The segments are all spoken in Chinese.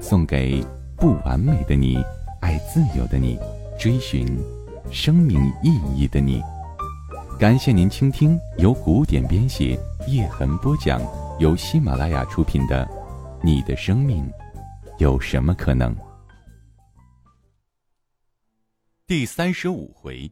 送给不完美的你，爱自由的你，追寻生命意义的你。感谢您倾听由古典编写、叶痕播讲、由喜马拉雅出品的《你的生命有什么可能》第三十五回，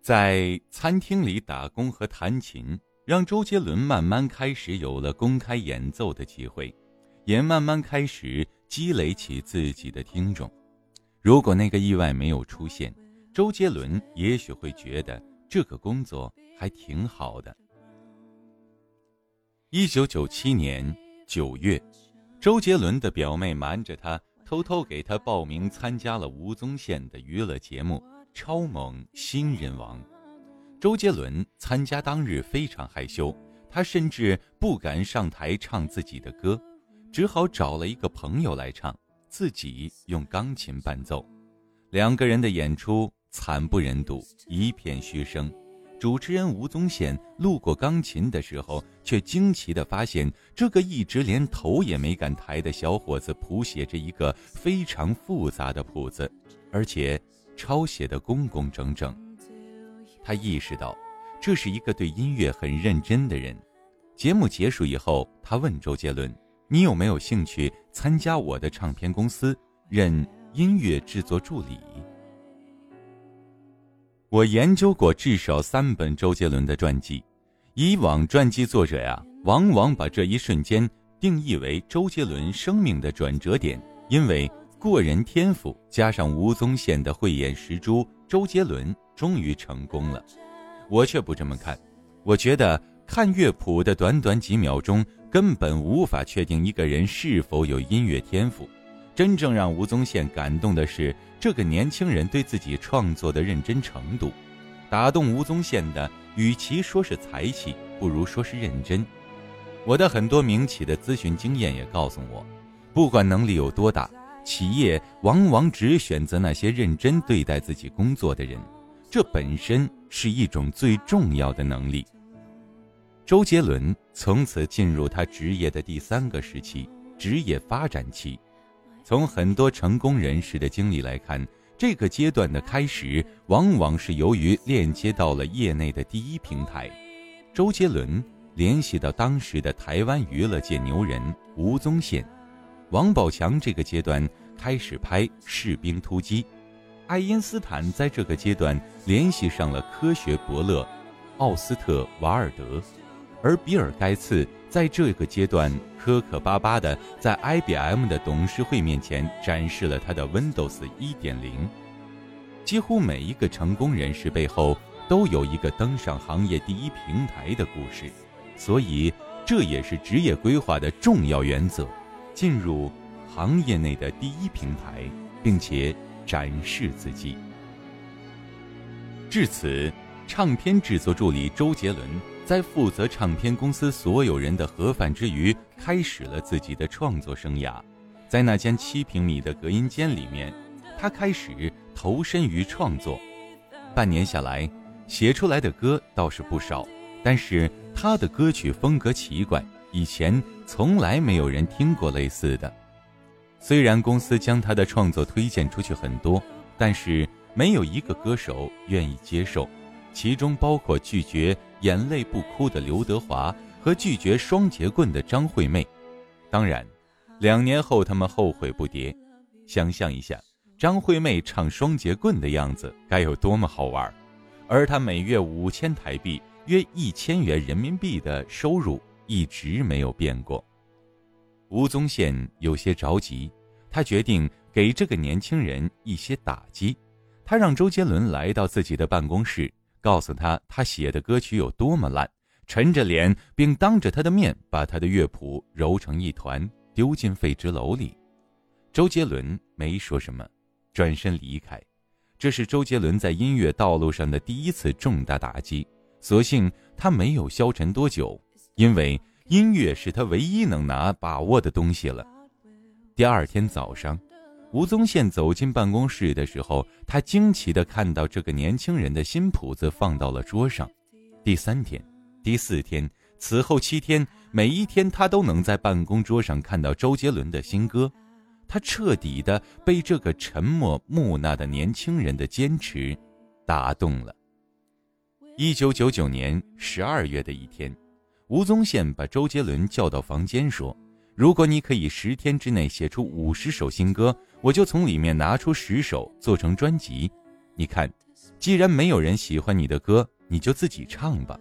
在餐厅里打工和弹琴。让周杰伦慢慢开始有了公开演奏的机会，也慢慢开始积累起自己的听众。如果那个意外没有出现，周杰伦也许会觉得这个工作还挺好的。一九九七年九月，周杰伦的表妹瞒着他，偷偷给他报名参加了吴宗宪的娱乐节目《超猛新人王》。周杰伦参加当日非常害羞，他甚至不敢上台唱自己的歌，只好找了一个朋友来唱，自己用钢琴伴奏。两个人的演出惨不忍睹，一片嘘声。主持人吴宗宪路过钢琴的时候，却惊奇地发现，这个一直连头也没敢抬的小伙子谱写着一个非常复杂的谱子，而且抄写的工工整整。他意识到，这是一个对音乐很认真的人。节目结束以后，他问周杰伦：“你有没有兴趣参加我的唱片公司，任音乐制作助理？”我研究过至少三本周杰伦的传记，以往传记作者呀，往往把这一瞬间定义为周杰伦生命的转折点，因为过人天赋加上吴宗宪的慧眼识珠，周杰伦。终于成功了，我却不这么看。我觉得看乐谱的短短几秒钟，根本无法确定一个人是否有音乐天赋。真正让吴宗宪感动的是这个年轻人对自己创作的认真程度。打动吴宗宪的，与其说是才气，不如说是认真。我的很多民企的咨询经验也告诉我，不管能力有多大，企业往往只选择那些认真对待自己工作的人。这本身是一种最重要的能力。周杰伦从此进入他职业的第三个时期——职业发展期。从很多成功人士的经历来看，这个阶段的开始往往是由于链接到了业内的第一平台。周杰伦联系到当时的台湾娱乐界牛人吴宗宪、王宝强，这个阶段开始拍《士兵突击》。爱因斯坦在这个阶段联系上了科学伯乐奥斯特瓦尔德，而比尔盖茨在这个阶段磕磕巴巴的在 IBM 的董事会面前展示了他的 Windows 1.0。几乎每一个成功人士背后都有一个登上行业第一平台的故事，所以这也是职业规划的重要原则：进入行业内的第一平台，并且。展示自己。至此，唱片制作助理周杰伦在负责唱片公司所有人的盒饭之余，开始了自己的创作生涯。在那间七平米的隔音间里面，他开始投身于创作。半年下来，写出来的歌倒是不少，但是他的歌曲风格奇怪，以前从来没有人听过类似的。虽然公司将他的创作推荐出去很多，但是没有一个歌手愿意接受，其中包括拒绝眼泪不哭的刘德华和拒绝双节棍的张惠妹。当然，两年后他们后悔不迭。想象一下，张惠妹唱双节棍的样子该有多么好玩，而她每月五千台币（约一千元人民币）的收入一直没有变过。吴宗宪有些着急，他决定给这个年轻人一些打击。他让周杰伦来到自己的办公室，告诉他他写的歌曲有多么烂，沉着脸，并当着他的面把他的乐谱揉成一团，丢进废纸篓里。周杰伦没说什么，转身离开。这是周杰伦在音乐道路上的第一次重大打击。所幸他没有消沉多久，因为音乐是他唯一能拿把握的东西了。第二天早上，吴宗宪走进办公室的时候，他惊奇地看到这个年轻人的新谱子放到了桌上。第三天。第四天，此后七天，每一天他都能在办公桌上看到周杰伦的新歌，他彻底的被这个沉默木讷的年轻人的坚持打动了。一九九九年十二月的一天，吴宗宪把周杰伦叫到房间说：“如果你可以十天之内写出五十首新歌，我就从里面拿出十首做成专辑。你看，既然没有人喜欢你的歌，你就自己唱吧。”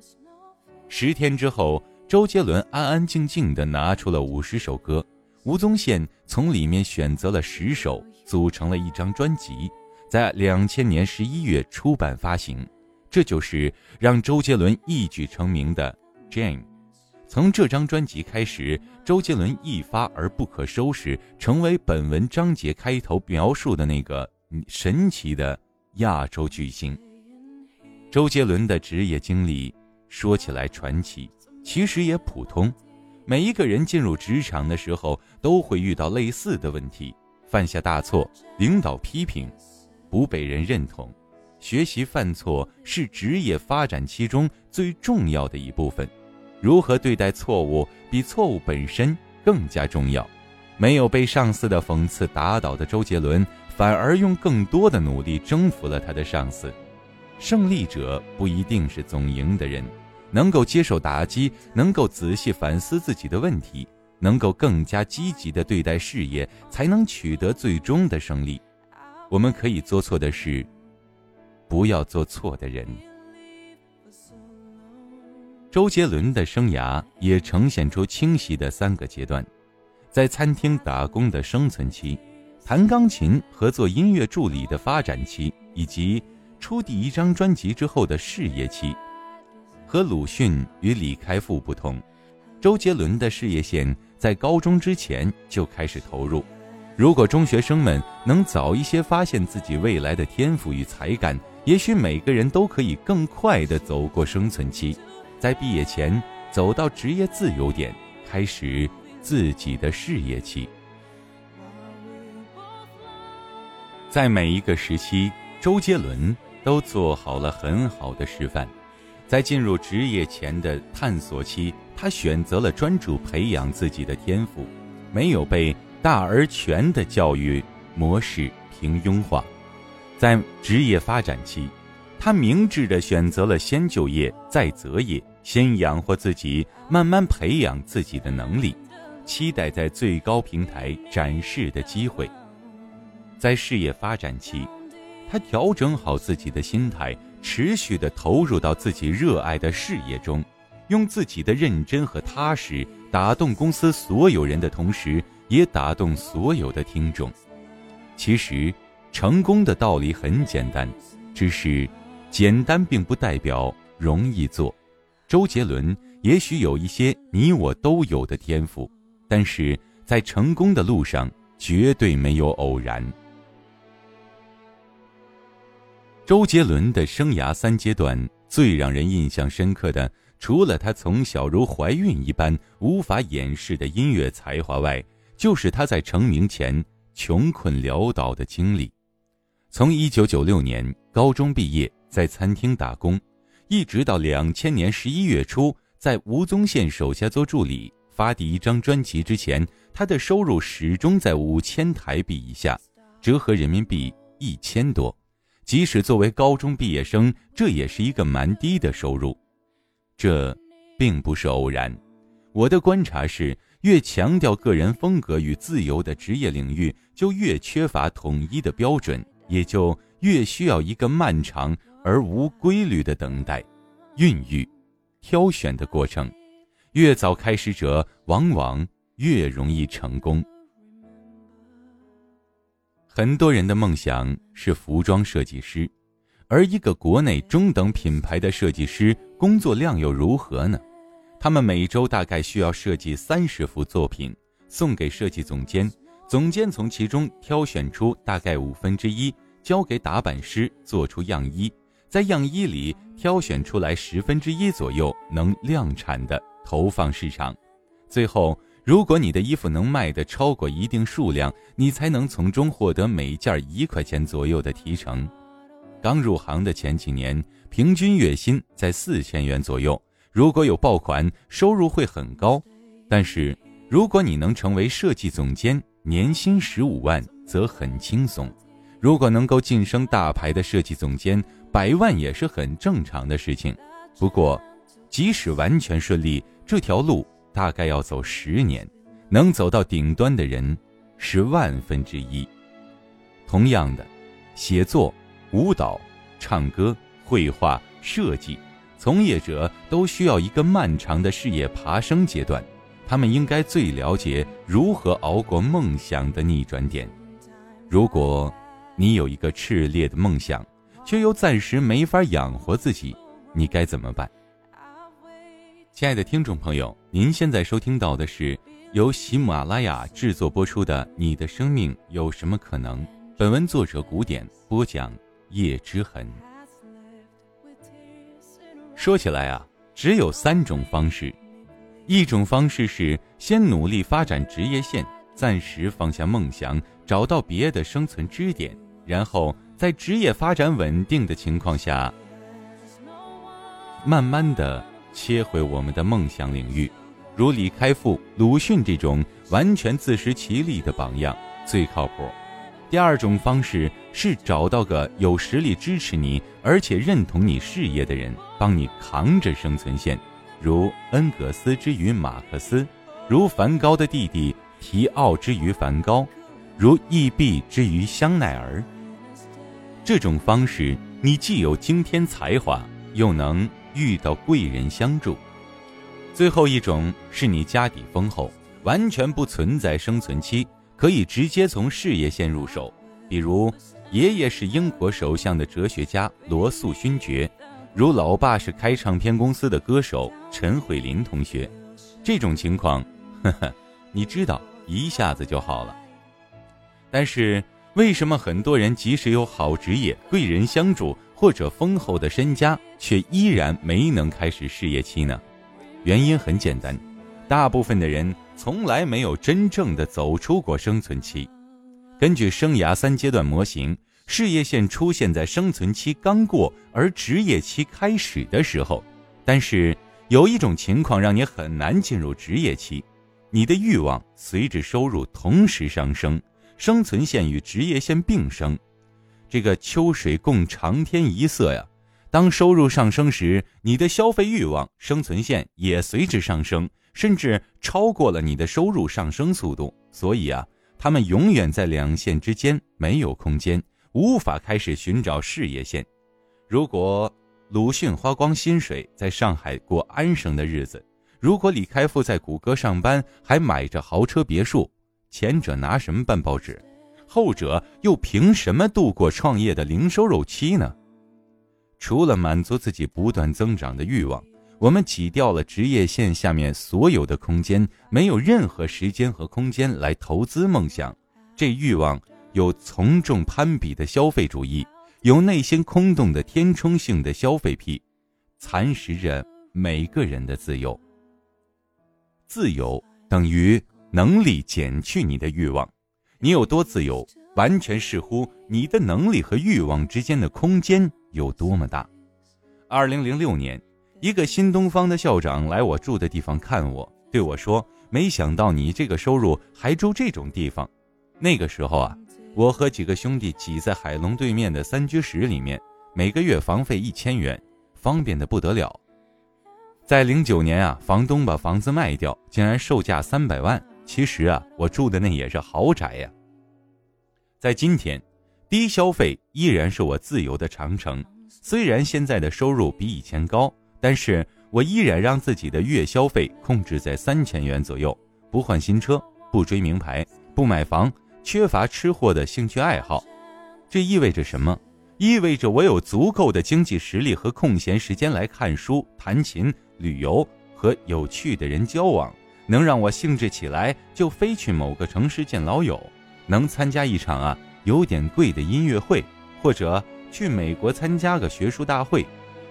十天之后，周杰伦安安静静地拿出了五十首歌，吴宗宪从里面选择了十首，组成了一张专辑，在两千年十一月出版发行。这就是让周杰伦一举成名的《Jane》。从这张专辑开始，周杰伦一发而不可收拾，成为本文章节开头描述的那个神奇的亚洲巨星。周杰伦的职业经历。说起来传奇，其实也普通。每一个人进入职场的时候，都会遇到类似的问题：犯下大错，领导批评，不被人认同。学习犯错是职业发展期中最重要的一部分。如何对待错误，比错误本身更加重要。没有被上司的讽刺打倒的周杰伦，反而用更多的努力征服了他的上司。胜利者不一定是总赢的人。能够接受打击，能够仔细反思自己的问题，能够更加积极地对待事业，才能取得最终的胜利。我们可以做错的事，不要做错的人。周杰伦的生涯也呈现出清晰的三个阶段：在餐厅打工的生存期，弹钢琴和做音乐助理的发展期，以及出第一张专辑之后的事业期。和鲁迅与李开复不同，周杰伦的事业线在高中之前就开始投入。如果中学生们能早一些发现自己未来的天赋与才干，也许每个人都可以更快地走过生存期，在毕业前走到职业自由点，开始自己的事业期。在每一个时期，周杰伦都做好了很好的示范。在进入职业前的探索期，他选择了专注培养自己的天赋，没有被大而全的教育模式平庸化。在职业发展期，他明智地选择了先就业再择业，先养活自己，慢慢培养自己的能力，期待在最高平台展示的机会。在事业发展期，他调整好自己的心态。持续的投入到自己热爱的事业中，用自己的认真和踏实打动公司所有人的同时，也打动所有的听众。其实，成功的道理很简单，只是简单并不代表容易做。周杰伦也许有一些你我都有的天赋，但是在成功的路上绝对没有偶然。周杰伦的生涯三阶段最让人印象深刻的，除了他从小如怀孕一般无法掩饰的音乐才华外，就是他在成名前穷困潦倒的经历。从1996年高中毕业，在餐厅打工，一直到2000年11月初，在吴宗宪手下做助理，发第一张专辑之前，他的收入始终在五千台币以下，折合人民币一千多。即使作为高中毕业生，这也是一个蛮低的收入。这并不是偶然。我的观察是，越强调个人风格与自由的职业领域，就越缺乏统一的标准，也就越需要一个漫长而无规律的等待、孕育、挑选的过程。越早开始者，往往越容易成功。很多人的梦想是服装设计师，而一个国内中等品牌的设计师工作量又如何呢？他们每周大概需要设计三十幅作品，送给设计总监，总监从其中挑选出大概五分之一，交给打版师做出样衣，在样衣里挑选出来十分之一左右能量产的投放市场。最后，如果你的衣服能卖得超过一定数量，你才能从中获得每件一块钱左右的提成。刚入行的前几年，平均月薪在四千元左右。如果有爆款，收入会很高；但是如果你能成为设计总监，年薪十五万则很轻松。如果能够晋升大牌的设计总监，百万也是很正常的事情。不过，即使完全顺利，这条路大概要走十年，能走到顶端的人是万分之一。同样的，写作、舞蹈、唱歌、绘画、设计。从业者都需要一个漫长的事业爬升阶段，他们应该最了解如何熬过梦想的逆转点。如果，你有一个炽烈的梦想，却又暂时没法养活自己，你该怎么办？亲爱的听众朋友，您现在收听到的是由喜马拉雅制作播出的《你的生命有什么可能》。本文作者古典播讲叶之痕。说起来啊，只有三种方式。一种方式是先努力发展职业线，暂时放下梦想，找到别的生存支点，然后在职业发展稳定的情况下，慢慢的切回我们的梦想领域。如李开复、鲁迅这种完全自食其力的榜样，最靠谱。第二种方式是找到个有实力支持你，而且认同你事业的人，帮你扛着生存线，如恩格斯之于马克思，如梵高的弟弟提奥之于梵高，如易毕之于香奈儿。这种方式，你既有惊天才华，又能遇到贵人相助。最后一种是你家底丰厚，完全不存在生存期。可以直接从事业线入手，比如爷爷是英国首相的哲学家罗素勋爵，如老爸是开唱片公司的歌手陈慧琳同学。这种情况，呵呵，你知道一下子就好了。但是为什么很多人即使有好职业、贵人相助或者丰厚的身家，却依然没能开始事业期呢？原因很简单，大部分的人。从来没有真正的走出过生存期。根据生涯三阶段模型，事业线出现在生存期刚过而职业期开始的时候。但是有一种情况让你很难进入职业期：你的欲望随着收入同时上升，生存线与职业线并生。这个秋水共长天一色呀。当收入上升时，你的消费欲望生存线也随之上升。甚至超过了你的收入上升速度，所以啊，他们永远在两线之间没有空间，无法开始寻找事业线。如果鲁迅花光薪水在上海过安生的日子，如果李开复在谷歌上班还买着豪车别墅，前者拿什么办报纸？后者又凭什么度过创业的零收入期呢？除了满足自己不断增长的欲望。我们挤掉了职业线下面所有的空间，没有任何时间和空间来投资梦想。这欲望有从众攀比的消费主义，有内心空洞的填充性的消费癖，蚕食着每个人的自由。自由等于能力减去你的欲望，你有多自由，完全视乎你的能力和欲望之间的空间有多么大。二零零六年。一个新东方的校长来我住的地方看我，对我说：“没想到你这个收入还住这种地方。”那个时候啊，我和几个兄弟挤在海龙对面的三居室里面，每个月房费一千元，方便的不得了。在零九年啊，房东把房子卖掉，竟然售价三百万。其实啊，我住的那也是豪宅呀。在今天，低消费依然是我自由的长城。虽然现在的收入比以前高。但是我依然让自己的月消费控制在三千元左右，不换新车，不追名牌，不买房，缺乏吃货的兴趣爱好。这意味着什么？意味着我有足够的经济实力和空闲时间来看书、弹琴、旅游、和有趣的人交往，能让我兴致起来就飞去某个城市见老友，能参加一场啊有点贵的音乐会，或者去美国参加个学术大会，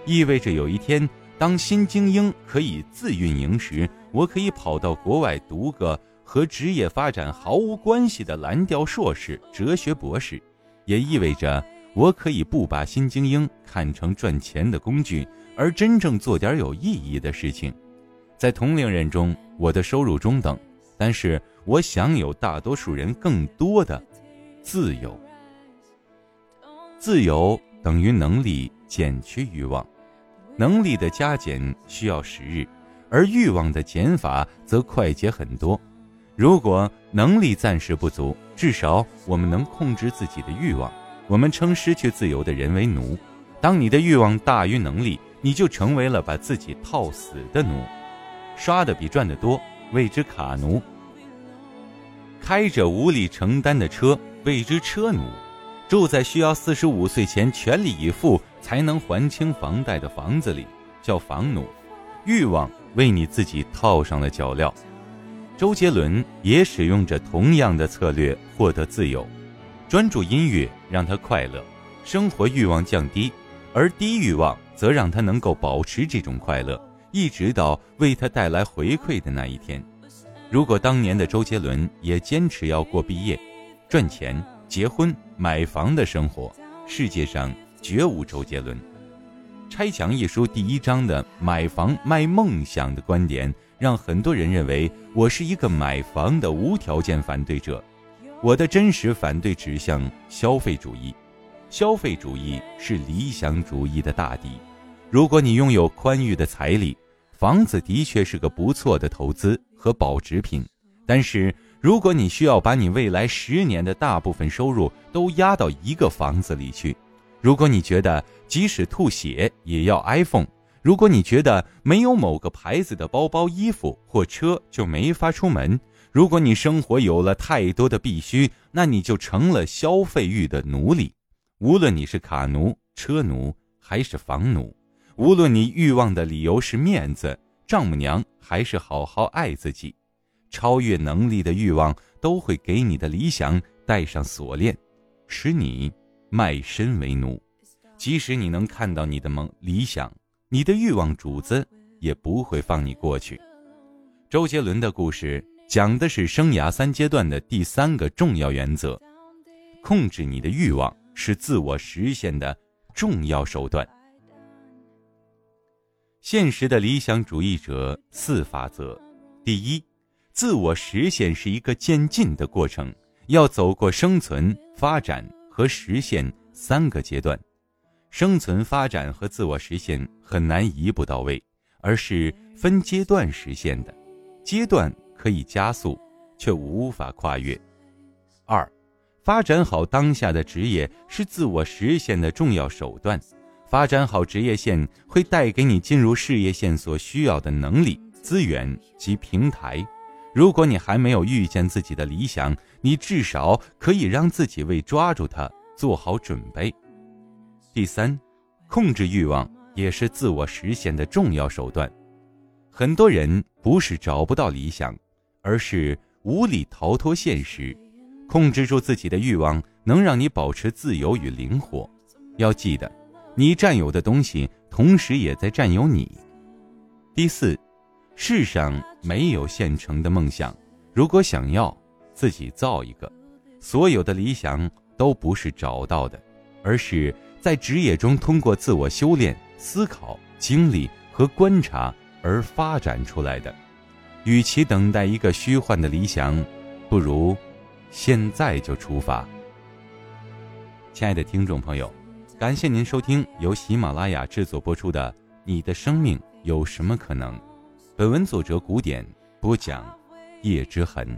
意味着有一天当新精英可以自运营时，我可以跑到国外读个和职业发展毫无关系的蓝调硕士、哲学博士，也意味着。我可以不把新精英看成赚钱的工具，而真正做点有意义的事情。在同龄人中，我的收入中等，但是我享有大多数人更多的自由。自由等于能力减去欲望，能力的加减需要时日，而欲望的减法则快捷很多。如果能力暂时不足，至少我们能控制自己的欲望。我们称失去自由的人为奴。当你的欲望大于能力，你就成为了把自己套死的奴。刷的比赚的多，谓之卡奴；开着无力承担的车，谓之车奴；住在需要四十五岁前全力以赴才能还清房贷的房子里，叫房奴。欲望为你自己套上了脚镣。周杰伦也使用着同样的策略获得自由。专注音乐让他快乐，生活欲望降低，而低欲望则让他能够保持这种快乐，一直到为他带来回馈的那一天。如果当年的周杰伦也坚持要过毕业、赚钱、结婚、买房的生活，世界上绝无周杰伦。《拆墙》一书第一章的“买房卖梦想”的观点，让很多人认为我是一个买房的无条件反对者。我的真实反对指向消费主义，消费主义是理想主义的大敌。如果你拥有宽裕的财力，房子的确是个不错的投资和保值品。但是，如果你需要把你未来十年的大部分收入都压到一个房子里去，如果你觉得即使吐血也要 iPhone，如果你觉得没有某个牌子的包包、衣服或车就没法出门。如果你生活有了太多的必须，那你就成了消费欲的奴隶。无论你是卡奴、车奴还是房奴，无论你欲望的理由是面子、丈母娘还是好好爱自己，超越能力的欲望都会给你的理想带上锁链，使你卖身为奴。即使你能看到你的梦理想，你的欲望主子也不会放你过去。周杰伦的故事。讲的是生涯三阶段的第三个重要原则：控制你的欲望是自我实现的重要手段。现实的理想主义者四法则：第一，自我实现是一个渐进的过程，要走过生存、发展和实现三个阶段。生存、发展和自我实现很难一步到位，而是分阶段实现的。阶段。可以加速，却无法跨越。二，发展好当下的职业是自我实现的重要手段。发展好职业线会带给你进入事业线所需要的能力、资源及平台。如果你还没有遇见自己的理想，你至少可以让自己为抓住它做好准备。第三，控制欲望也是自我实现的重要手段。很多人不是找不到理想。而是无力逃脱现实，控制住自己的欲望，能让你保持自由与灵活。要记得，你占有的东西，同时也在占有你。第四，世上没有现成的梦想，如果想要，自己造一个。所有的理想都不是找到的，而是在职业中通过自我修炼、思考、经历和观察而发展出来的。与其等待一个虚幻的理想，不如现在就出发。亲爱的听众朋友，感谢您收听由喜马拉雅制作播出的《你的生命有什么可能》。本文作者古典播讲，叶之痕。